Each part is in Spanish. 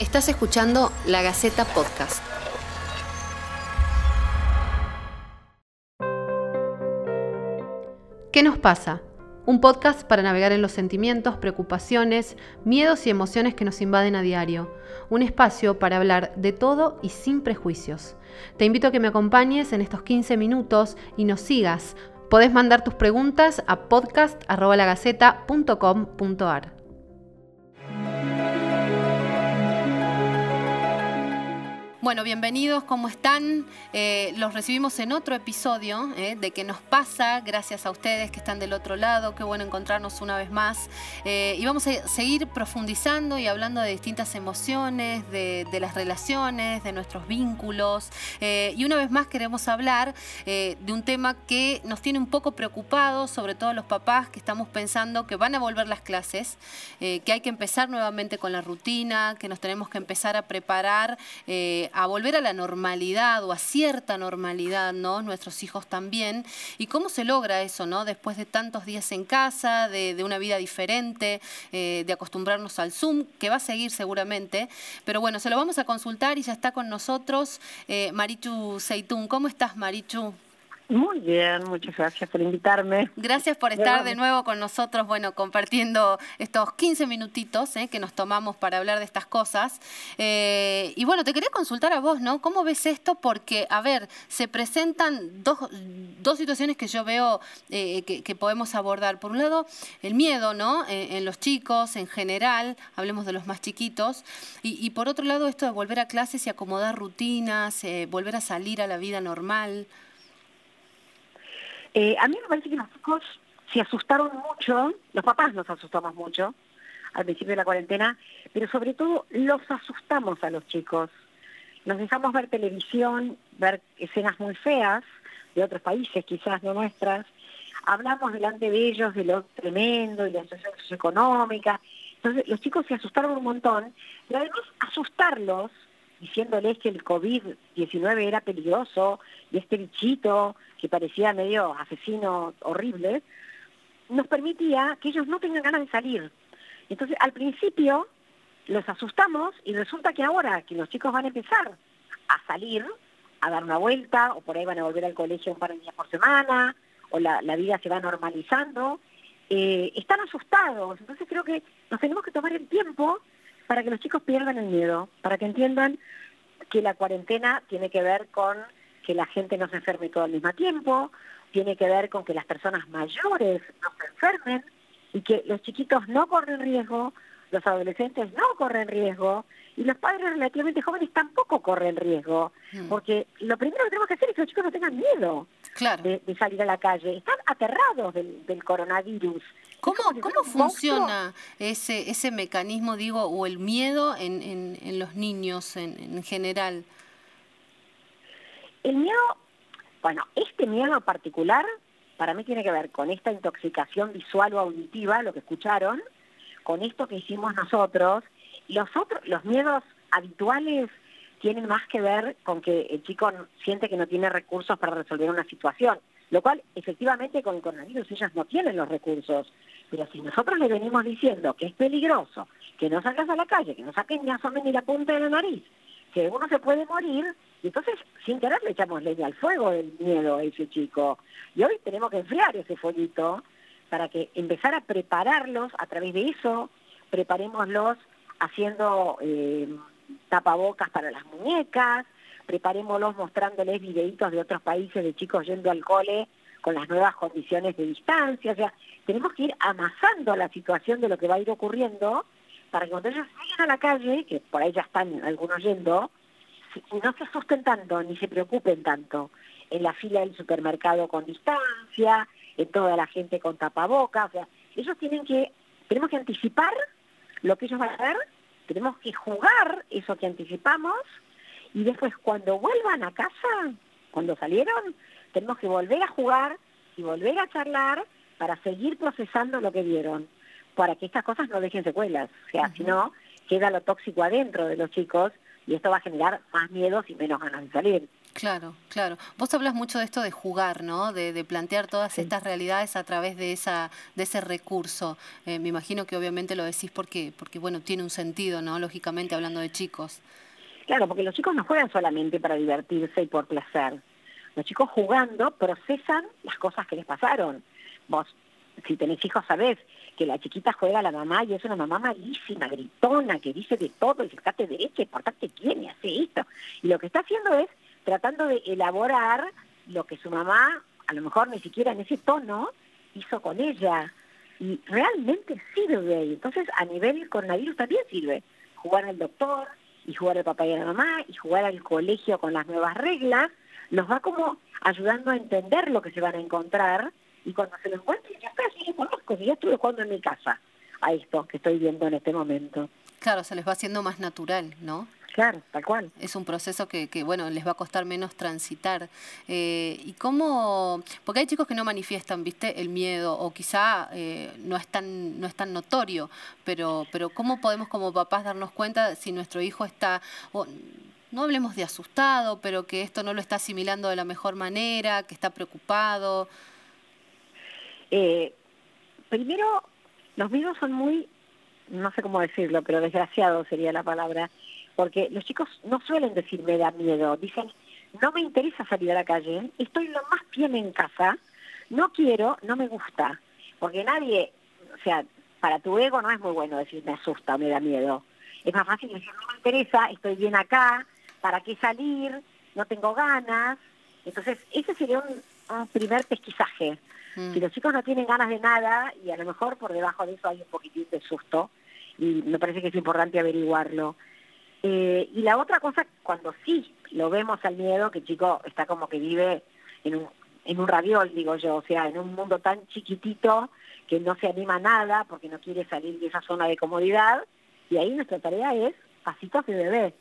Estás escuchando La Gaceta Podcast. ¿Qué nos pasa? Un podcast para navegar en los sentimientos, preocupaciones, miedos y emociones que nos invaden a diario. Un espacio para hablar de todo y sin prejuicios. Te invito a que me acompañes en estos 15 minutos y nos sigas. Podés mandar tus preguntas a podcast.lagaceta.com.ar. Bueno, bienvenidos, ¿cómo están? Eh, los recibimos en otro episodio eh, de qué nos pasa, gracias a ustedes que están del otro lado, qué bueno encontrarnos una vez más. Eh, y vamos a seguir profundizando y hablando de distintas emociones, de, las relaciones, de nuestros vínculos. y una vez más queremos hablar de un tema que nos tiene un poco preocupados, sobre todo los papás que estamos pensando que van a volver las clases, que hay que empezar nuevamente con la rutina, que nos tenemos que empezar a preparar a volver a la normalidad o a cierta normalidad, ¿no? Nuestros hijos también. ¿Y cómo se logra eso, ¿no? Después de tantos días en casa, de, una vida diferente, eh, de acostumbrarnos al Zoom, que va a seguir seguramente. Pero bueno, se lo vamos a consultar y ya está con nosotros eh, Marichu Seitún. ¿Cómo estás, Marichu? Muy bien, muchas gracias por invitarme. Gracias por estar de nuevo con nosotros, bueno, compartiendo estos 15 minutitos eh, que nos tomamos para hablar de estas cosas. Eh, y bueno, te quería consultar a vos, ¿no? ¿Cómo ves esto? Porque, a ver, se presentan dos, dos situaciones que yo veo eh, que, podemos abordar. Por un lado, el miedo, ¿no? en los chicos, en general, hablemos de los más chiquitos. Y, y, por otro lado, esto de volver a clases y acomodar rutinas, volver a salir a la vida normal. Eh, a mí me parece que los chicos se asustaron mucho, los papás nos asustamos mucho al principio de la cuarentena, pero sobre todo los asustamos a los chicos. Nos dejamos ver televisión, ver escenas muy feas de otros países, quizás no nuestras. Hablamos delante de ellos de lo tremendo y la situación socioeconómica. Entonces los chicos se asustaron un montón, y además asustarlos diciéndoles que el COVID-19 era peligroso y este bichito que parecía medio asesino horrible, nos permitía que ellos no tengan ganas de salir. Entonces, al principio los asustamos y resulta que ahora que los chicos van a empezar a salir, a dar una vuelta, o por ahí van a volver al colegio un par de días por semana, o la, vida se va normalizando, eh, están asustados. Entonces creo que nos tenemos que tomar el tiempo para que los chicos pierdan el miedo, para que entiendan que la cuarentena tiene que ver con que la gente no se enferme todo al mismo tiempo, tiene que ver con que las personas mayores no se enfermen y que los chiquitos no corren riesgo, los adolescentes no corren riesgo y los padres relativamente jóvenes tampoco corren riesgo, mm. porque lo primero que tenemos que hacer es que los chicos no tengan miedo de, salir a la calle, están aterrados del, coronavirus. ¿Cómo, ¿cómo funciona ese, ese mecanismo, digo, o el miedo en, en, los niños en, en general? El miedo, bueno, este miedo particular para mí tiene que ver con esta intoxicación visual o auditiva, lo que escucharon, con esto que hicimos nosotros. Los otros, los miedos habituales tienen más que ver con que el chico siente que no tiene recursos para resolver una situación, lo cual efectivamente con el coronavirus ellas no tienen los recursos. Pero si nosotros le venimos diciendo que es peligroso, que no salgas a la calle, que no saquen ni asomen ni la punta de la nariz, que uno se puede morir, y entonces sin querer le echamos leña al fuego del miedo a ese chico. Y hoy tenemos que enfriar ese fueguito para que empezar a prepararlos a través de eso, preparémoslos haciendo eh, tapabocas para las muñecas, preparémoslos mostrándoles videitos de otros países de chicos yendo al cole con las nuevas condiciones de distancia, o sea, tenemos que ir amasando la situación de lo que va a ir ocurriendo para que cuando ellos salgan a la calle, que por ahí ya están algunos yendo, no se asusten tanto ni se preocupen tanto en la fila del supermercado con distancia, en toda la gente con tapabocas, o sea, ellos tienen que, tenemos que anticipar lo que ellos van a ver, tenemos que jugar eso que anticipamos y después cuando vuelvan a casa, cuando salieron, tenemos que volver a jugar y volver a charlar para seguir procesando lo que vieron para que estas cosas no dejen secuelas. O sea, si no, queda lo tóxico adentro de los chicos y esto va a generar más miedos y menos ganas de salir. Claro, claro. Vos hablas mucho de esto de jugar, ¿no? De, plantear todas estas realidades a través de esa de ese recurso. Eh, me imagino que obviamente lo decís porque porque bueno tiene un sentido, ¿no? Lógicamente hablando de chicos. Claro, porque los chicos no juegan solamente para divertirse y por placer. Los chicos jugando procesan las cosas que les pasaron. Vos, si tenés hijos, sabés que la chiquita juega a la mamá y es una mamá malísima, gritona, que dice de todo, y fíjate derecha, y portate bien, y hace esto. Y lo que está haciendo es tratando de elaborar lo que su mamá, a lo mejor ni siquiera en ese tono, hizo con ella. Y realmente sirve. Y entonces a nivel coronavirus también sirve. Jugar al doctor y jugar al papá y a la mamá y jugar al colegio con las nuevas reglas, nos va como ayudando a entender lo que se van a encontrar y cuando se lo encuentren ya está, sí, conozco, ya estuve jugando en mi casa a esto que estoy viendo en este momento. Claro, se les va haciendo más natural, ¿no? Claro, tal cual. Es un proceso que, que bueno, les va a costar menos transitar. Eh, ¿Y cómo? Porque hay chicos que no manifiestan, ¿viste? El miedo, o quizá eh, no, es tan, no es tan notorio, pero, pero ¿cómo podemos como papás darnos cuenta si nuestro hijo está... no hablemos de asustado, pero que esto no lo está asimilando de la mejor manera, que está preocupado. Eh, primero, los miedos son muy, no sé cómo decirlo, pero desgraciados sería la palabra porque los chicos no suelen decir me da miedo, dicen no me interesa salir a la calle, estoy lo más bien en casa, no quiero, no me gusta, porque nadie, o sea, para tu ego no es muy bueno decir me asusta o me da miedo. Es más fácil decir no me interesa, estoy bien acá, ¿para qué salir? No tengo ganas. Entonces, ese sería un, primer pesquisaje. Mm. Si los chicos no tienen ganas de nada, y a lo mejor por debajo de eso hay un poquitín de susto, y me parece que es importante averiguarlo. Eh, y la otra cosa, cuando sí lo vemos al miedo, que chico está como que vive en un, en un radiol, digo yo, o sea, en un mundo tan chiquitito que no se anima a nada porque no quiere salir de esa zona de comodidad, y ahí nuestra tarea es pasitos de bebé,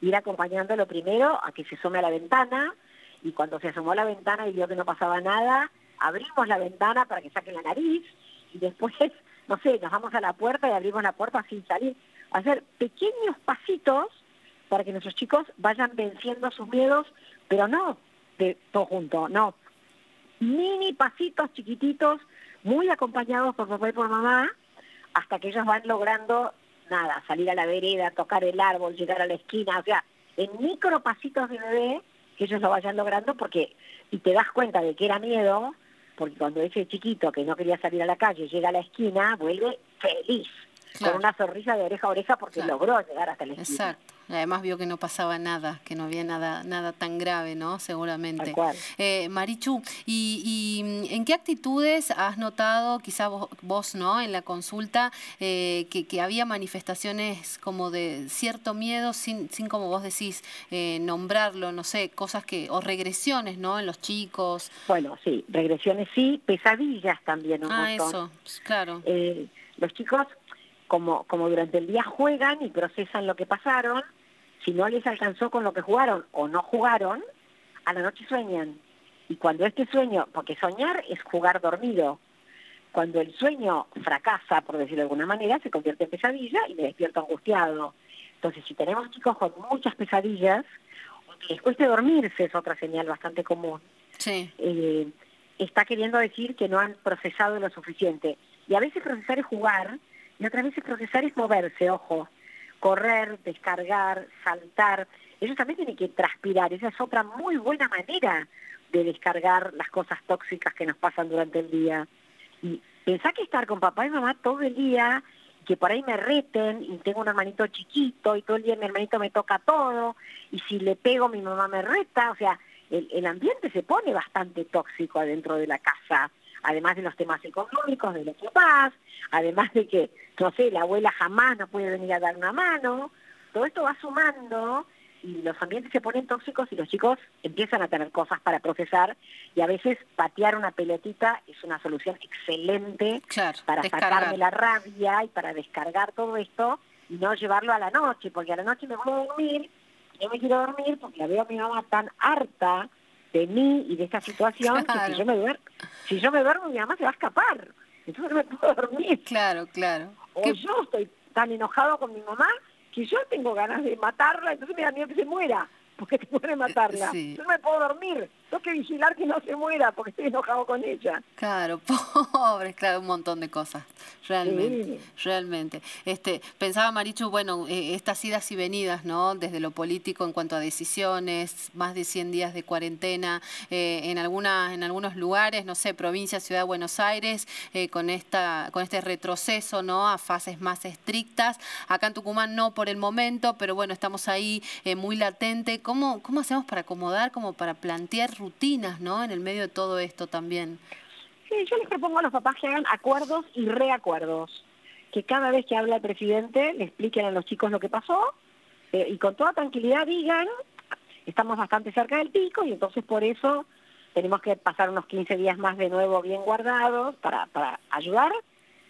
ir acompañándolo primero a que se asome a la ventana, y cuando se asomó a la ventana y vio que no pasaba nada, abrimos la ventana para que saque la nariz, y después, no sé, nos vamos a la puerta y abrimos la puerta sin salir hacer pequeños pasitos para que nuestros chicos vayan venciendo sus miedos, pero no de todo junto, no. Mini pasitos chiquititos, muy acompañados por papá y por mamá, hasta que ellos van logrando, nada, salir a la vereda, tocar el árbol, llegar a la esquina, o sea, en micro pasitos de bebé, que ellos lo vayan logrando, porque, y te das cuenta de que era miedo, porque cuando ese chiquito que no quería salir a la calle llega a la esquina, vuelve feliz con una sonrisa de oreja a oreja porque logró llegar hasta el esquina. Exacto. Además vio que no pasaba nada, que no había nada, nada tan grave, ¿no? Seguramente. Eh, Marichu, ¿y, ¿y, en qué actitudes has notado, quizá vos, ¿no? En la consulta, eh, que, había manifestaciones como de cierto miedo, sin, sin como vos decís, eh, nombrarlo, no sé, cosas que, o regresiones, ¿no? En los chicos. Bueno, sí, regresiones sí, pesadillas también un ah, eso, claro. Eh, los chicos como, como durante el día juegan y procesan lo que pasaron, si no les alcanzó con lo que jugaron o no jugaron, a la noche sueñan. Y cuando este sueño, porque soñar es jugar dormido, cuando el sueño fracasa, por decirlo de alguna manera, se convierte en pesadilla y me despierto angustiado. Entonces, si tenemos chicos con muchas pesadillas, o que les cueste dormirse, es otra señal bastante común, sí. Eh, está queriendo decir que no han procesado lo suficiente. Y a veces procesar es jugar, y otra vez procesar es moverse, ojo, correr, descargar, saltar. Ellos también tienen que transpirar, esa es otra muy buena manera de descargar las cosas tóxicas que nos pasan durante el día. Y pensá que estar con papá y mamá todo el día, que por ahí me reten y tengo un hermanito chiquito y todo el día mi hermanito me toca todo y si le pego mi mamá me reta, o sea, el, el ambiente se pone bastante tóxico adentro de la casa además de los temas económicos, de los papás, además de que, no sé, la abuela jamás nos puede venir a dar una mano, todo esto va sumando y los ambientes se ponen tóxicos y los chicos empiezan a tener cosas para procesar y a veces patear una pelotita es una solución excelente para sacarme la rabia y para descargar todo esto y no llevarlo a la noche, porque a la noche me voy a dormir, yo me quiero dormir porque la veo a mi mamá tan harta de mí y de esta situación que si yo me duermo, si yo me duermo mi mamá se va a escapar. Entonces no me puedo dormir. Claro, claro. O yo estoy tan enojado con mi mamá que yo tengo ganas de matarla, entonces me da miedo que se muera. porque tengo que matarla. Sí. Yo no me puedo dormir, tengo que vigilar que no se muera porque estoy enojado con ella. Claro, pobre, claro, un montón de cosas, realmente, realmente. Este, pensaba Marichu, bueno, eh, estas idas y venidas, ¿no? Desde lo político en cuanto a decisiones, más de 100 días de cuarentena, eh, en algunas, en algunos lugares, no sé, provincia, ciudad de Buenos Aires, eh, con esta, con este retroceso, ¿no? A fases más estrictas. Acá en Tucumán no por el momento, pero bueno, estamos ahí muy latente. ¿Cómo, ¿Cómo hacemos para acomodar, como para plantear rutinas, ¿no? En el medio de todo esto también. Sí, yo les propongo a los papás que hagan acuerdos y reacuerdos. Que cada vez que habla el presidente le expliquen a los chicos lo que pasó eh, y con toda tranquilidad digan, estamos bastante cerca del pico y entonces por eso tenemos que pasar unos 15 días más de nuevo bien guardados para, para ayudar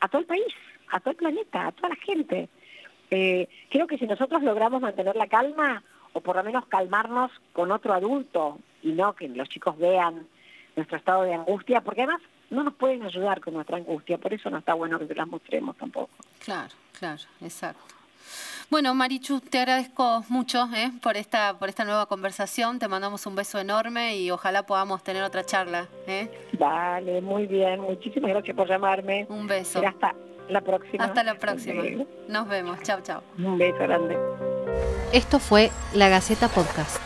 a todo el país, a todo el planeta, a toda la gente. Eh, creo que si nosotros logramos mantener la calma, o por lo menos calmarnos con otro adulto, y no que los chicos vean nuestro estado de angustia, porque además no nos pueden ayudar con nuestra angustia, por eso no está bueno que se las mostremos tampoco. Claro, claro, exacto. Bueno, Marichu, te agradezco mucho ¿eh? por esta por esta nueva conversación. Te mandamos un beso enorme y ojalá podamos tener otra charla. ¿eh? Vale, muy bien. Muchísimas gracias por llamarme. Un beso. hasta la próxima. Hasta la próxima. Nos vemos. Chao, chao. Un beso grande. Esto fue La Gaceta Podcast.